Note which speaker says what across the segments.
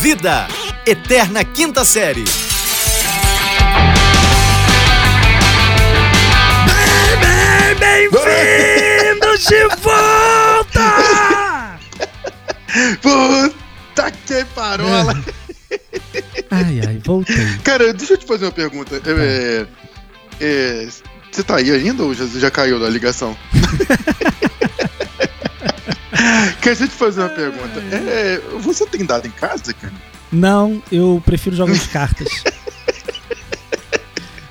Speaker 1: Vida, Eterna Quinta Série.
Speaker 2: Bem-vindos de volta!
Speaker 3: Puta que parola!
Speaker 2: Ai, ai, voltei.
Speaker 3: Cara, deixa eu te fazer uma pergunta. É, é, você tá aí ainda ou já, já caiu da ligação? Quer te fazer uma pergunta. É, você tem dado em casa, cara?
Speaker 2: Não, eu prefiro jogar de cartas.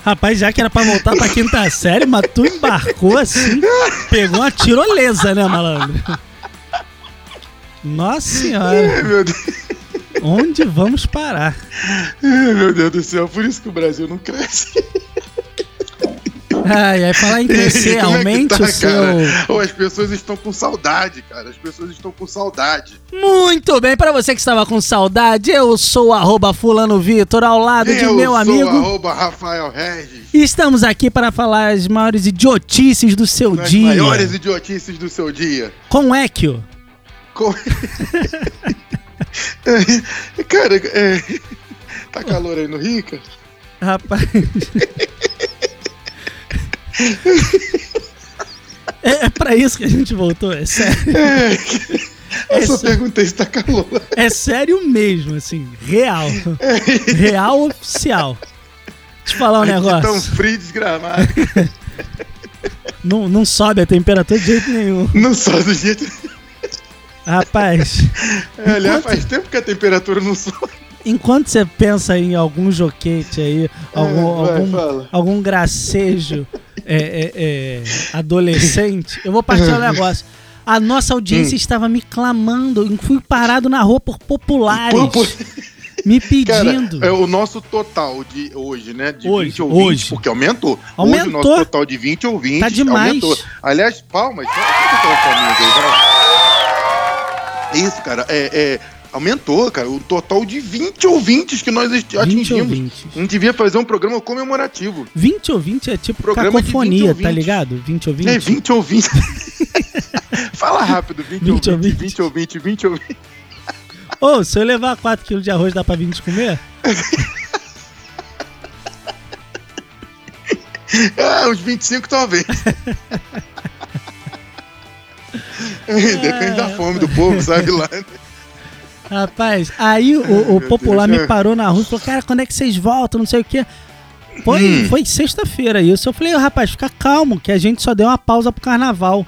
Speaker 2: Rapaz, já que era pra voltar pra quinta série, mas tu embarcou assim, pegou uma tirolesa, né, malandro? Nossa senhora,
Speaker 3: Ai, meu Deus,
Speaker 2: onde vamos parar?
Speaker 3: ai, meu Deus do céu, por isso que o Brasil não cresce.
Speaker 2: Ai, aí falar em crescer,
Speaker 3: é
Speaker 2: aumente
Speaker 3: tá,
Speaker 2: o seu.
Speaker 3: cara? As pessoas estão com saudade, cara. As pessoas estão com saudade.
Speaker 2: Muito bem, pra você que estava com saudade, eu sou o arroba fulano Vitor, ao lado de
Speaker 3: eu
Speaker 2: meu
Speaker 3: sou
Speaker 2: amigo.
Speaker 3: arroba Rafael Regis.
Speaker 2: E Estamos aqui para falar as maiores idiotices do seu
Speaker 3: Nas
Speaker 2: dia.
Speaker 3: maiores idiotices do seu dia.
Speaker 2: Com Equio.
Speaker 3: Co- cara, é... tá calor aí no Rio, cara?
Speaker 2: Rapaz. É, é pra isso que a gente voltou, é sério.
Speaker 3: É, eu só
Speaker 2: Essa-
Speaker 3: perguntei se tá calor.
Speaker 2: É sério mesmo, assim, real. Real oficial. Deixa eu falar um
Speaker 3: Aqui
Speaker 2: negócio.
Speaker 3: um frio desgramado.
Speaker 2: Não, não sobe a temperatura de jeito nenhum.
Speaker 3: Não só do jeito.
Speaker 2: Rapaz,
Speaker 3: É, aliás,
Speaker 2: Enquanto-
Speaker 3: faz tempo que a temperatura não sobe.
Speaker 2: enquanto você pensa em algum joquete aí, algum,
Speaker 3: vai,
Speaker 2: algum, algum gracejo é, é, é, adolescente, eu vou partir um negócio. A nossa audiência
Speaker 3: Hum.
Speaker 2: estava me clamando, eu fui parado na rua por populares,
Speaker 3: Popu-
Speaker 2: me
Speaker 3: Cara,
Speaker 2: pedindo.
Speaker 3: é o nosso total de hoje, né? De
Speaker 2: Hoje,
Speaker 3: 20 ouvintes,
Speaker 2: hoje.
Speaker 3: porque aumentou. Hoje
Speaker 2: Aumentou.
Speaker 3: o nosso total de 20 ouvintes
Speaker 2: Tá demais.
Speaker 3: aumentou. Aliás, palmas. Isso, cara, é, é, aumentou, cara, o total de 20 ouvintes que nós est-
Speaker 2: 20
Speaker 3: atingimos. A gente devia fazer um programa comemorativo.
Speaker 2: 20 ouvintes é tipo
Speaker 3: Programa de 20
Speaker 2: cacofonia, tá ligado? 20 ouvintes.
Speaker 3: É, 20 ouvintes. Fala rápido, 20,
Speaker 2: 20
Speaker 3: ouvintes,
Speaker 2: ouvintes.
Speaker 3: 20 ouvintes, 20 ouvintes.
Speaker 2: Ô, se eu levar 4 kg de arroz, dá pra 20 comer?
Speaker 3: Ah, uns 25 talvez. Depende da fome do povo, sabe lá. né?
Speaker 2: Rapaz, aí o, o
Speaker 3: meu
Speaker 2: popular
Speaker 3: Deus.
Speaker 2: me parou na rua e falou: Cara, quando é que vocês voltam? Não sei o quê. Foi,
Speaker 3: Hum.
Speaker 2: foi sexta-feira isso. Eu falei: "Ô, Rapaz, fica calmo, que a gente só deu uma pausa pro carnaval.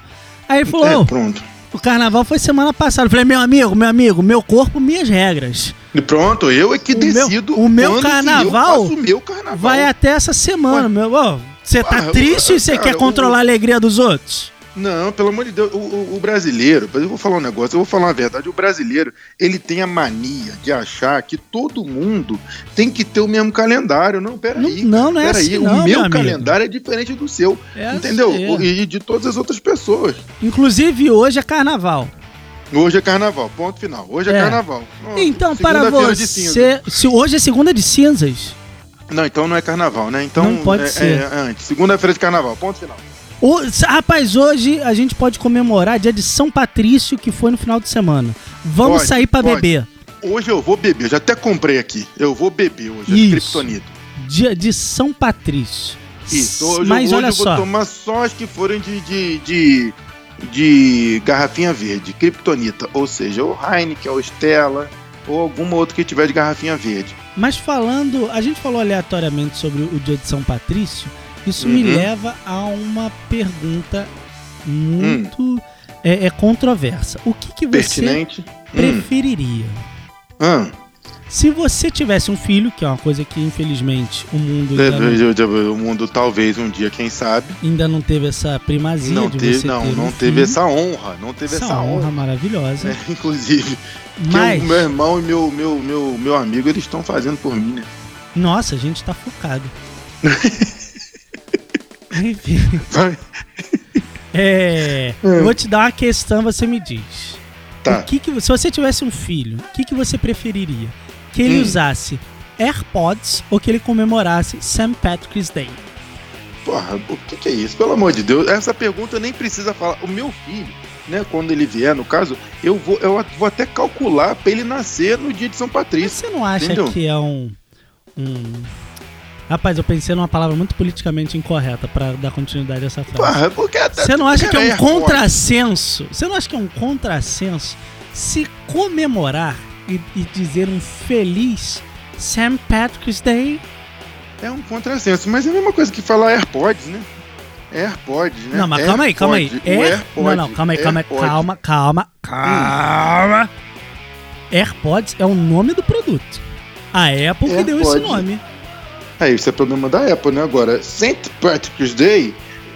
Speaker 2: Aí ele falou:
Speaker 3: É,
Speaker 2: "Ô,
Speaker 3: pronto.
Speaker 2: O carnaval foi semana passada. Eu falei: Meu amigo, meu amigo, meu corpo, minhas regras.
Speaker 3: E pronto, eu é que
Speaker 2: O meu-
Speaker 3: decido
Speaker 2: o meu
Speaker 3: quando que
Speaker 2: carnaval
Speaker 3: eu o meu carnaval.
Speaker 2: Vai até essa semana,
Speaker 3: Ué.
Speaker 2: meu. Você tá
Speaker 3: Ah,
Speaker 2: triste e você quer controlar
Speaker 3: o-
Speaker 2: a alegria dos outros?
Speaker 3: Não, pelo amor de Deus, o, o- o brasileiro, eu vou falar um negócio, eu vou falar uma verdade, o brasileiro, ele tem a mania de achar que todo mundo tem que ter o mesmo calendário. Não, peraí.
Speaker 2: Não, não, não é assim
Speaker 3: o
Speaker 2: não, meu
Speaker 3: meu
Speaker 2: amigo.
Speaker 3: calendário é diferente do seu,
Speaker 2: É
Speaker 3: entendeu?
Speaker 2: assim.
Speaker 3: O- E de todas as outras pessoas.
Speaker 2: Inclusive, hoje é carnaval.
Speaker 3: Hoje é carnaval, ponto final. Hoje é,
Speaker 2: É.
Speaker 3: carnaval.
Speaker 2: Então, para você. Se hoje é segunda de cinzas.
Speaker 3: Não, então não é carnaval, né? Então
Speaker 2: Não pode
Speaker 3: é,
Speaker 2: ser.
Speaker 3: é antes. Segunda-feira de carnaval, ponto final.
Speaker 2: O- rapaz, hoje a gente pode comemorar dia de São Patrício, que foi no final de semana. Vamos
Speaker 3: Pode,
Speaker 2: sair pra
Speaker 3: pode.
Speaker 2: beber.
Speaker 3: Hoje eu vou beber, eu já até comprei aqui. Eu vou beber hoje,
Speaker 2: Isso.
Speaker 3: é.
Speaker 2: Dia de São Patrício.
Speaker 3: Isso, hoje,
Speaker 2: Mas
Speaker 3: hoje
Speaker 2: olha
Speaker 3: eu vou
Speaker 2: só.
Speaker 3: tomar só as que forem de, de, de, de garrafinha verde, Kryptonita. Ou seja, ou Heineken, ou Stella, ou alguma outra que tiver de garrafinha verde.
Speaker 2: Mas falando, a gente falou aleatoriamente sobre o dia de São Patrício. Isso me
Speaker 3: Uhum.
Speaker 2: leva a uma pergunta muito é, é controversa. O que, que você
Speaker 3: Pertinente. Hum.
Speaker 2: preferiria?
Speaker 3: Ah,
Speaker 2: Se você tivesse um filho, que é uma coisa que infelizmente o mundo não,
Speaker 3: o mundo talvez um dia, quem sabe.
Speaker 2: ainda não teve essa primazia
Speaker 3: Não
Speaker 2: de
Speaker 3: teve,
Speaker 2: você
Speaker 3: não,
Speaker 2: ter um
Speaker 3: não teve
Speaker 2: filho.
Speaker 3: essa honra. Não teve
Speaker 2: essa,
Speaker 3: essa,
Speaker 2: honra,
Speaker 3: honra.
Speaker 2: maravilhosa.
Speaker 3: É, inclusive, que
Speaker 2: Mas,
Speaker 3: o meu irmão e meu, meu, meu, meu amigo, eles estão fazendo por mim, né?
Speaker 2: nossa, a gente tá focado. Enfim,
Speaker 3: Vai.
Speaker 2: é, eu vou te dar uma questão, você me diz.
Speaker 3: Tá.
Speaker 2: O que que, se você tivesse um filho, o que, que você preferiria? Que ele
Speaker 3: Hum.
Speaker 2: usasse AirPods ou que ele comemorasse St. Patrick's Day?
Speaker 3: Porra, o que, que é isso? Pelo amor de Deus, essa pergunta nem precisa falar. O meu filho, né, quando ele vier, no caso, eu vou, eu vou até calcular pra ele nascer no dia de São
Speaker 2: Mas
Speaker 3: Patrício.
Speaker 2: você não acha
Speaker 3: Entendeu?
Speaker 2: que é um, um. Rapaz, eu pensei numa palavra muito politicamente incorreta pra dar continuidade a essa frase.
Speaker 3: Porra, porque até-
Speaker 2: Você não acha que é um
Speaker 3: cara,
Speaker 2: contrassenso? Você não acha que é um contrassenso se comemorar e, e dizer um feliz St. Patrick's Day?
Speaker 3: É um contrassenso, mas é a mesma coisa que falar AirPods, né? AirPods, né?
Speaker 2: Não, mas calma aí, calma aí.
Speaker 3: AirPod, o
Speaker 2: Air...
Speaker 3: AirPod,
Speaker 2: Não, não, calma aí, calma aí, calma, calma, calma. AirPods é o nome do produto. A Apple que deu esse nome.
Speaker 3: É, isso é problema da Apple, né? Agora, St. Patrick's Day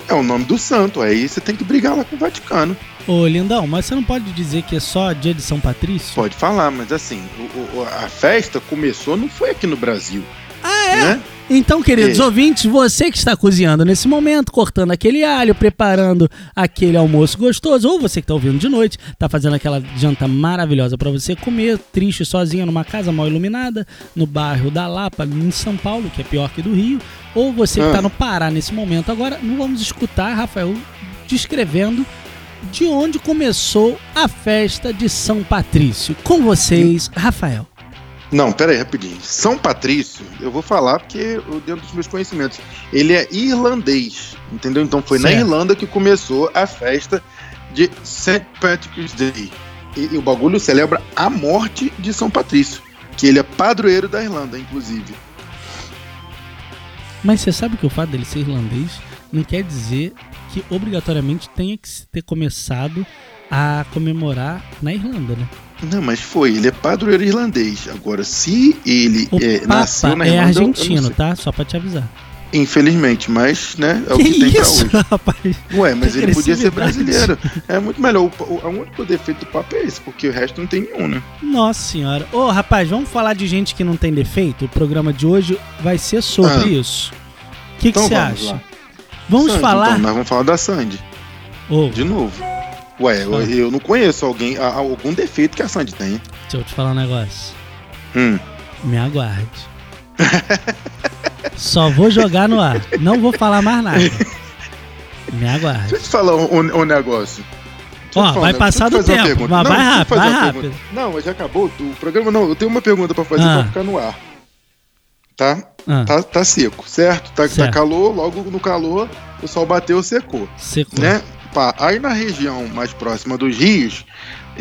Speaker 3: é o nome do santo. Aí você tem que brigar lá com o Vaticano.
Speaker 2: Ô, lindão, mas você não pode dizer que é só dia de São Patrício?
Speaker 3: Pode falar, mas assim, o- o- a festa começou, não foi aqui no Brasil.
Speaker 2: Ah, é?
Speaker 3: Né?
Speaker 2: Então, queridos ouvintes, você que está cozinhando nesse momento, cortando aquele alho, preparando aquele almoço gostoso, ou você que está ouvindo de noite, está fazendo aquela janta maravilhosa para você comer, triste sozinha numa casa mal iluminada, no bairro da Lapa, em São Paulo, que é pior que do Rio, ou você que
Speaker 3: Ah.
Speaker 2: está no Pará nesse momento. Agora, não vamos escutar Rafael descrevendo de onde começou a festa de São Patrício. Com vocês, Rafael.
Speaker 3: Não, pera aí, rapidinho. São Patrício, eu vou falar porque eu, dentro dos meus conhecimentos, ele é irlandês, entendeu? Então foi na
Speaker 2: Certo.
Speaker 3: Irlanda que começou a festa de St. Patrick's Day. E, e o bagulho celebra a morte de São Patrício, que ele é padroeiro da Irlanda, inclusive.
Speaker 2: Mas você sabe que o fato dele ser irlandês não quer dizer que obrigatoriamente tenha que ter começado a comemorar na Irlanda, né?
Speaker 3: Não, mas foi, ele é padroeiro irlandês. Agora, se ele
Speaker 2: O
Speaker 3: é, nasceu na
Speaker 2: é
Speaker 3: Irlanda. não
Speaker 2: argentino, tá? Só pra te avisar.
Speaker 3: Infelizmente, mas, né, é o
Speaker 2: que
Speaker 3: que, tem pra
Speaker 2: isso,
Speaker 3: hoje.
Speaker 2: rapaz?
Speaker 3: Ué, mas
Speaker 2: Que
Speaker 3: ele podia ser brasileiro. É muito melhor. O, o, único defeito do Papa é esse, porque o resto não tem nenhum, né?
Speaker 2: Nossa senhora. Ô, rapaz, vamos falar de gente que não tem defeito? O programa de hoje vai ser sobre
Speaker 3: Ah.
Speaker 2: isso. O que
Speaker 3: Então
Speaker 2: você
Speaker 3: vamos
Speaker 2: acha?
Speaker 3: lá.
Speaker 2: Vamos
Speaker 3: Sandy,
Speaker 2: falar.
Speaker 3: Então, nós vamos falar da Sandy,
Speaker 2: Ô,
Speaker 3: de novo. Ué, eu, eu não conheço alguém, algum defeito que a Sandy tem.
Speaker 2: deixa eu te falar um negócio.
Speaker 3: Hum.
Speaker 2: Me aguarde. Só vou jogar no ar. Não vou falar mais nada. Me aguarde.
Speaker 3: Deixa eu te falar um, um- negócio.
Speaker 2: Ó,
Speaker 3: falar
Speaker 2: vai
Speaker 3: um negócio.
Speaker 2: passar do tempo, mas
Speaker 3: Não,
Speaker 2: vai rápido, vai rápido.
Speaker 3: pergunta. Não, mas já acabou o programa. Não, eu tenho uma pergunta pra fazer
Speaker 2: Ah.
Speaker 3: pra ficar no ar. Tá?
Speaker 2: Ah,
Speaker 3: Tá, tá seco, certo? Tá,
Speaker 2: Certo.
Speaker 3: tá calor, logo no calor, o sol bateu, secou.
Speaker 2: secou.
Speaker 3: né? Aí na região mais próxima dos rios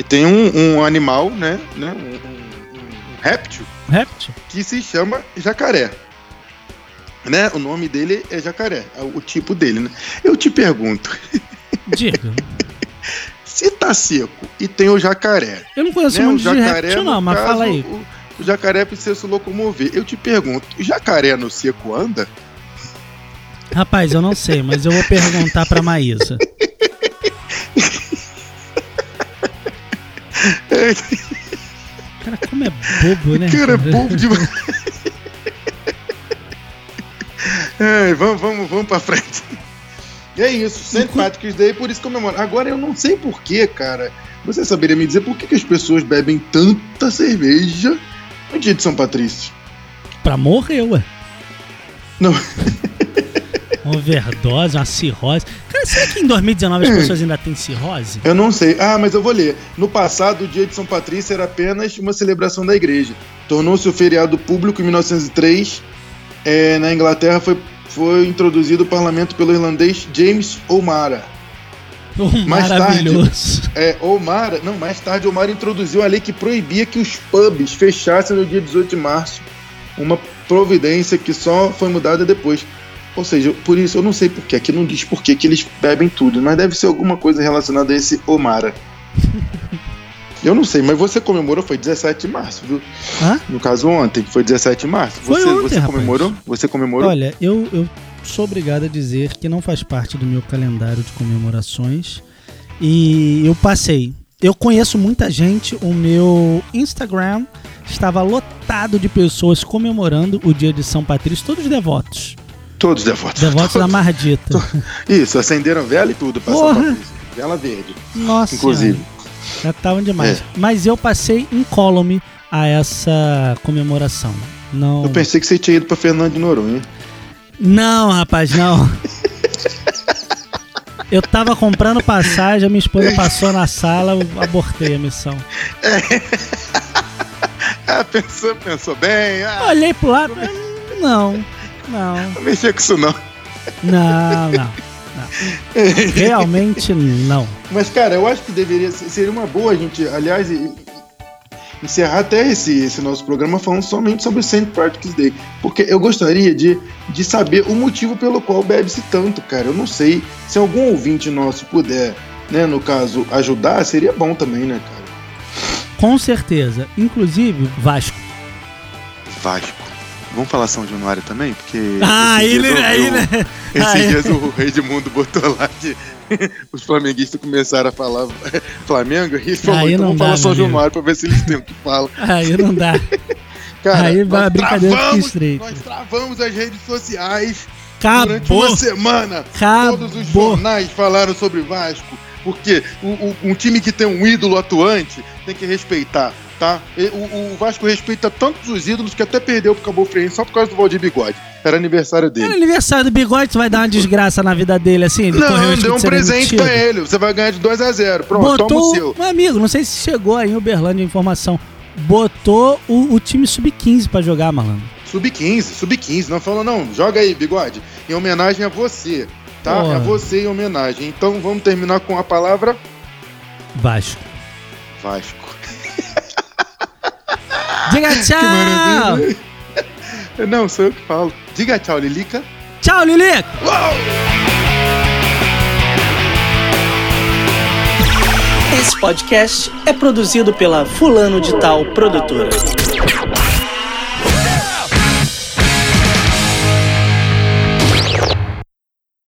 Speaker 3: tem um, um animal, né? né? Um, um- um réptil
Speaker 2: Réptil?
Speaker 3: que se chama jacaré. Né? O nome dele é jacaré, é o tipo dele, né? Eu te pergunto,
Speaker 2: Diga.
Speaker 3: se tá seco e tem o jacaré,
Speaker 2: Eu não conheço
Speaker 3: né?
Speaker 2: muito de réptil, não, mas
Speaker 3: caso,
Speaker 2: fala aí.
Speaker 3: O, o jacaré precisa se locomover. Eu te pergunto, o jacaré no seco anda?
Speaker 2: Rapaz, eu não sei, mas eu vou perguntar pra Maísa. Cara, como é bobo, né?
Speaker 3: Cara, é bobo demais. Ai, vamos, vamos, vamos pra frente. E é isso, St. Patrick's Day, por isso comemora. Agora eu não sei porquê, cara. Você saberia me dizer por que, que as pessoas bebem tanta cerveja no dia de São Patrício?
Speaker 2: Pra morrer, ué.
Speaker 3: Não.
Speaker 2: Uma overdose, uma cirrose. Será que em 2019
Speaker 3: Hum.
Speaker 2: as pessoas ainda têm cirrose?
Speaker 3: Eu não sei. Ah, mas eu vou ler. No passado, o dia de São Patrício era apenas uma celebração da igreja. Tornou-se o feriado público em 1903. É, na Inglaterra foi, foi introduzido o parlamento pelo irlandês James O'Mara.
Speaker 2: Oh,
Speaker 3: Mais
Speaker 2: maravilhoso.
Speaker 3: É, O'Mara, não, mais tarde O'Mara introduziu a lei que proibia que os pubs fechassem no dia 18 de março. Uma providência que só foi mudada depois. Ou seja, por isso eu não sei porquê, aqui não diz por que eles bebem tudo, mas deve ser alguma coisa relacionada a esse O'Mara. Eu não sei, mas você comemorou, foi 17 de março, viu?
Speaker 2: Hã?
Speaker 3: No caso ontem, foi 17 de março.
Speaker 2: Foi
Speaker 3: você
Speaker 2: ontem,
Speaker 3: você
Speaker 2: rapaz.
Speaker 3: comemorou? Você comemorou?
Speaker 2: Olha, eu, eu sou obrigado a dizer que não faz parte do meu calendário de comemorações. E eu passei. Eu conheço muita gente, o meu Instagram estava lotado de pessoas comemorando o dia de São Patrício, todos devotos.
Speaker 3: Todos devotos.
Speaker 2: Devotos da Mardita.
Speaker 3: Isso, acenderam vela e tudo. Patrício. Vela verde,
Speaker 2: Nossa.
Speaker 3: inclusive.
Speaker 2: Já estavam demais.
Speaker 3: É.
Speaker 2: Mas eu passei incólume a essa comemoração. Não.
Speaker 3: Eu pensei que você tinha ido pra Fernando de Noronha.
Speaker 2: Não, rapaz, não. Eu tava comprando passagem, a minha esposa passou na sala, eu abortei a missão.
Speaker 3: Ah, pensou, pensou bem. Ah,
Speaker 2: Olhei pro lado, não, não,
Speaker 3: não mexer com isso não.
Speaker 2: não, não. Realmente não.
Speaker 3: Mas, cara, eu acho que deveria ser- seria uma boa a gente, aliás, e- encerrar até esse, esse nosso programa falando somente sobre o Saint Patrick's Day. Porque eu gostaria de, de saber o motivo pelo qual bebe-se tanto, cara. Eu não sei. Se algum ouvinte nosso puder, né, no caso, ajudar, seria bom também, né, cara?
Speaker 2: Com certeza. Inclusive, Vasco.
Speaker 3: Vasco. Vamos falar São Januário também? Porque.
Speaker 2: Ah,
Speaker 3: esses
Speaker 2: aí, né?
Speaker 3: Esses dias o Edmundo botou lá que os flamenguistas começaram a falar Flamengo e ele falou,
Speaker 2: Aí
Speaker 3: então vamos
Speaker 2: dá,
Speaker 3: falar São. Januário pra ver se eles têm o que falam.
Speaker 2: Aí não dá.
Speaker 3: Cara,
Speaker 2: Aí vai-
Speaker 3: nós
Speaker 2: a brincadeira
Speaker 3: travamos-. Nós travamos as redes sociais durante
Speaker 2: Acabou.
Speaker 3: uma semana.
Speaker 2: Acabou.
Speaker 3: Todos os jornais falaram sobre Vasco. Porque o, o- um time que tem um ídolo atuante tem que respeitar, tá? O, o Vasco respeita tantos os ídolos que até perdeu pro Cabo Friense só por causa do Valdir Bigode. Era aniversário
Speaker 2: É
Speaker 3: dele.
Speaker 2: aniversário do bigode, tu vai dar uma desgraça na vida dele assim? Ele
Speaker 3: Não, deu
Speaker 2: de
Speaker 3: um presente pra ele. Você vai ganhar de 2 a 0 Pronto, toma o
Speaker 2: Botou,
Speaker 3: seu.
Speaker 2: meu amigo, não sei se chegou aí em Uberlândia a informação. Botou o, o time sub-15 pra jogar, malandro.
Speaker 3: Sub-15, sub-15. Não falou, não. Joga aí, bigode. Em homenagem a você, tá?
Speaker 2: Porra.
Speaker 3: É você em homenagem. Então vamos terminar com a palavra
Speaker 2: Vasco.
Speaker 3: Vasco.
Speaker 2: Diga tchau!
Speaker 3: Não, sou eu que falo. Diga tchau, Lilica.
Speaker 2: Tchau, Lilico!
Speaker 4: Esse podcast é produzido pela Fulano de Tal Produtora.